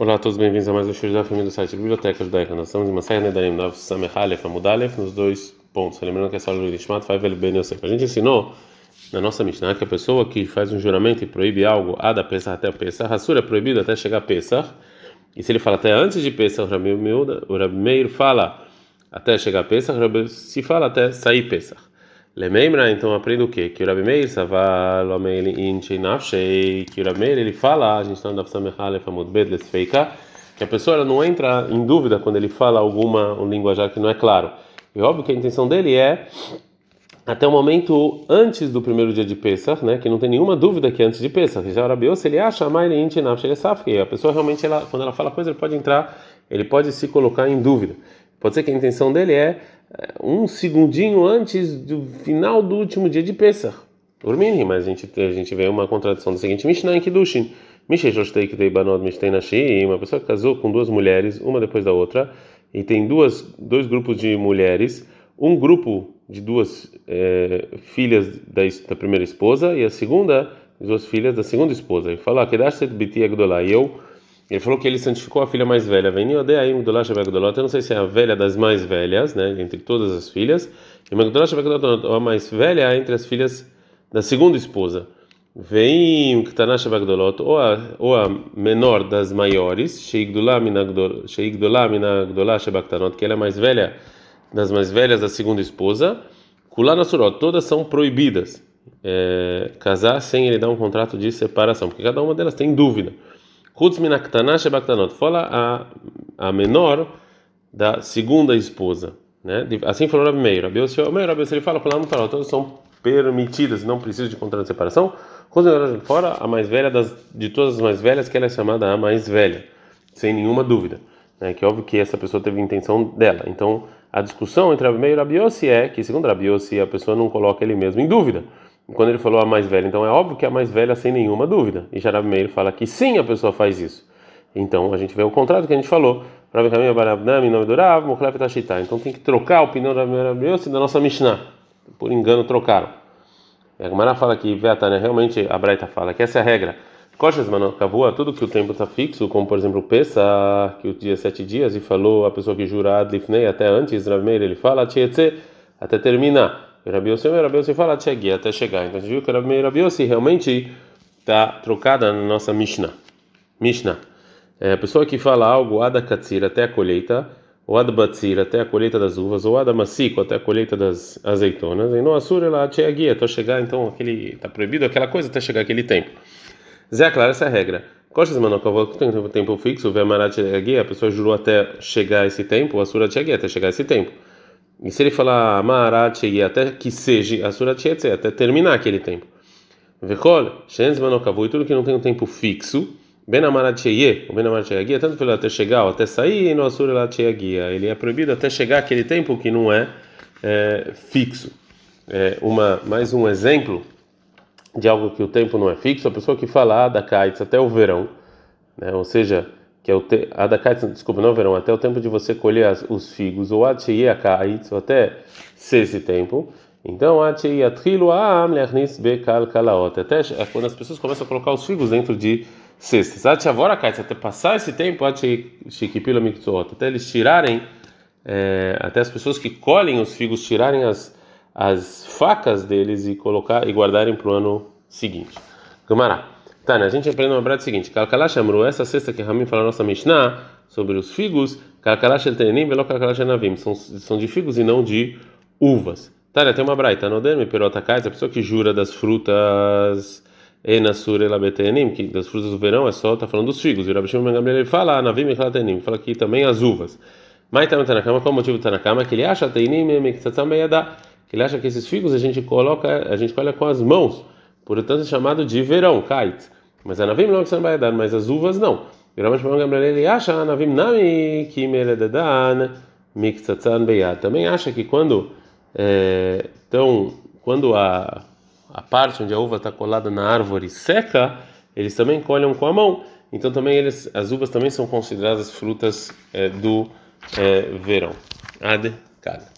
Olá a todos, bem-vindos a mais um show da família do site Biblioteca Judaica. Nós estamos em uma série Nedarim Nav Samehalef Amudalef nos dois pontos. Lembrando que essa aula do Nishmat vai ver Ben Yosef. A gente ensinou na nossa Mishnah que a pessoa que faz um juramento e proíbe algo a da Pesach até Pesach, a Sura é proibido até chegar a Pesach. E se ele fala até antes de Pesach, o Rabi Meir fala até chegar a Pesach, se fala até sair Pesach. Lemembra, então aprende o quê? Que o Rabi Meir, Saval, Omeil, Inchei, Nafshei, que o Rabi Meir, ele fala, a gente está no Bet, Lesfeika, que a pessoa ela não entra em dúvida quando ele fala alguma um linguajar que não é claro. E óbvio que a intenção dele é até o momento antes do primeiro dia de Pesach, né, que não tem nenhuma dúvida que é antes de Pesach. Já o se ele acha, Safki, a pessoa realmente, ela, quando ela fala coisa, ele pode entrar, ele pode se colocar em dúvida. Pode ser que a intenção dele é um segundinho antes do final do último dia de Pesach. Urmini, mas a gente, a gente vê uma contradição do seguinte: Mishnah em Kiddushin. Uma pessoa que casou com duas mulheres, uma depois da outra, e tem duas, dois grupos de mulheres, um grupo de duas é, filhas da, da, primeira esposa e a segunda, duas filhas da segunda esposa. E fala, e eu ele falou que ele santificou a filha mais velha. Eu não sei se é a velha das mais velhas, né, entre todas as filhas. E a mais velha entre as filhas da segunda esposa. Vem ou a ou a menor das maiores, que ela é mais velha das mais velhas da segunda esposa. Kulana surot, todas são proibidas. É, casar sem ele dar um contrato de separação, porque cada uma delas tem dúvida. Fala a, a menor da segunda esposa. Né? Assim falou Rabi Meir. Rabi Yossi, Rabi Yossi, ele fala, todas são permitidas, não precisa de contrato de separação. Fora a mais velha das, de todas as mais velhas, que ela é chamada a mais velha, sem nenhuma dúvida. Né? Que é óbvio que essa pessoa teve intenção dela. Então, a discussão entre Rabi Meir e Rabi Yossi é que, segundo Rabi Yossi, a pessoa não coloca ele mesmo em dúvida quando ele falou a mais velha, então é óbvio que é a mais velha sem nenhuma dúvida. E Jarab Meir fala que sim, a pessoa faz isso. Então a gente vê o contrário que a gente falou. Então tem que trocar a opinião da Rabi da nossa Mishnah. Por engano trocaram. E a Gemara fala que Veatania, realmente a Braita fala que essa é a regra. Coxas Manokavua, tudo que o tempo está fixo, como por exemplo Pesa, que o dia é sete dias, e falou a pessoa que jura Adlifnei até antes, Rabi Meir, ele fala até terminar. Rabi Yossi, Rabi Yossi fala cheguei até chegar. Então a gente viu que Rabi Yossi realmente está trocada na nossa Mishnah. Mishnah. É, a pessoa que fala algo ada katsir até a colheita, ou ada batzir até a colheita das uvas, ou ada masiko até a colheita das azeitonas, e no assur ela cheguei até chegar, então aquele está proibido aquela coisa até chegar aquele tempo. Zé, claro, essa é a regra. Coxas manokavó que tem tempo fixo, vê a a pessoa jurou até chegar esse tempo, a sura cheguei até chegar esse tempo. E se ele falar Maharat até que seja a Surat até terminar aquele tempo. Vekol, Shenz Manokavu, e tudo que não tem um tempo fixo, Ben Amarat ou Ben Amarat tanto pelo até chegar ou até sair, e no Asura Ele é proibido até chegar aquele tempo que não é, é fixo. É uma, mais um exemplo de algo que o tempo não é fixo, a pessoa que fala da Kaitz até o verão, né, ou seja, que é o te, desculpa, não verão, até o tempo de você colher as, os figos, ou ou até ser esse tempo. Então, até é quando as pessoas começam a colocar os figos dentro de cestas. Até passar esse tempo, até eles tirarem, é, até as pessoas que colhem os figos tirarem as, as facas deles e colocar e guardarem para o ano seguinte. Gamará. Né? A gente aprende uma brada seguinte: Kalkalash Amru, essa sexta que Ramim fala na nossa Mishnah sobre os figos, Kalkalash El Tenim, Velo Kalkalash Navim, são, são de figos e não de uvas. Né? Tem uma braita, Perota Kais, a pessoa que jura das frutas. Enasur elabetenim, que das frutas do verão é só, tá falando dos figos. E o Rabi Shimon ele fala, Navim e fala aqui também as uvas. Mas no Tanakama, qual o motivo do Tanakama? Que ele acha teinim que ele acha que esses figos a gente coloca, a gente colhe com as mãos, portanto é chamado de verão, kait. Mas anavim não que vai dar, mas as uvas não. Geralmente o Gamliel ele acha anavim nami que meredadan miktatzan beyad. Também acha que quando é, então quando a a parte onde a uva está colada na árvore seca, eles também colhem com a mão. Então também eles, as uvas também são consideradas frutas é, do é, verão. Ad cada.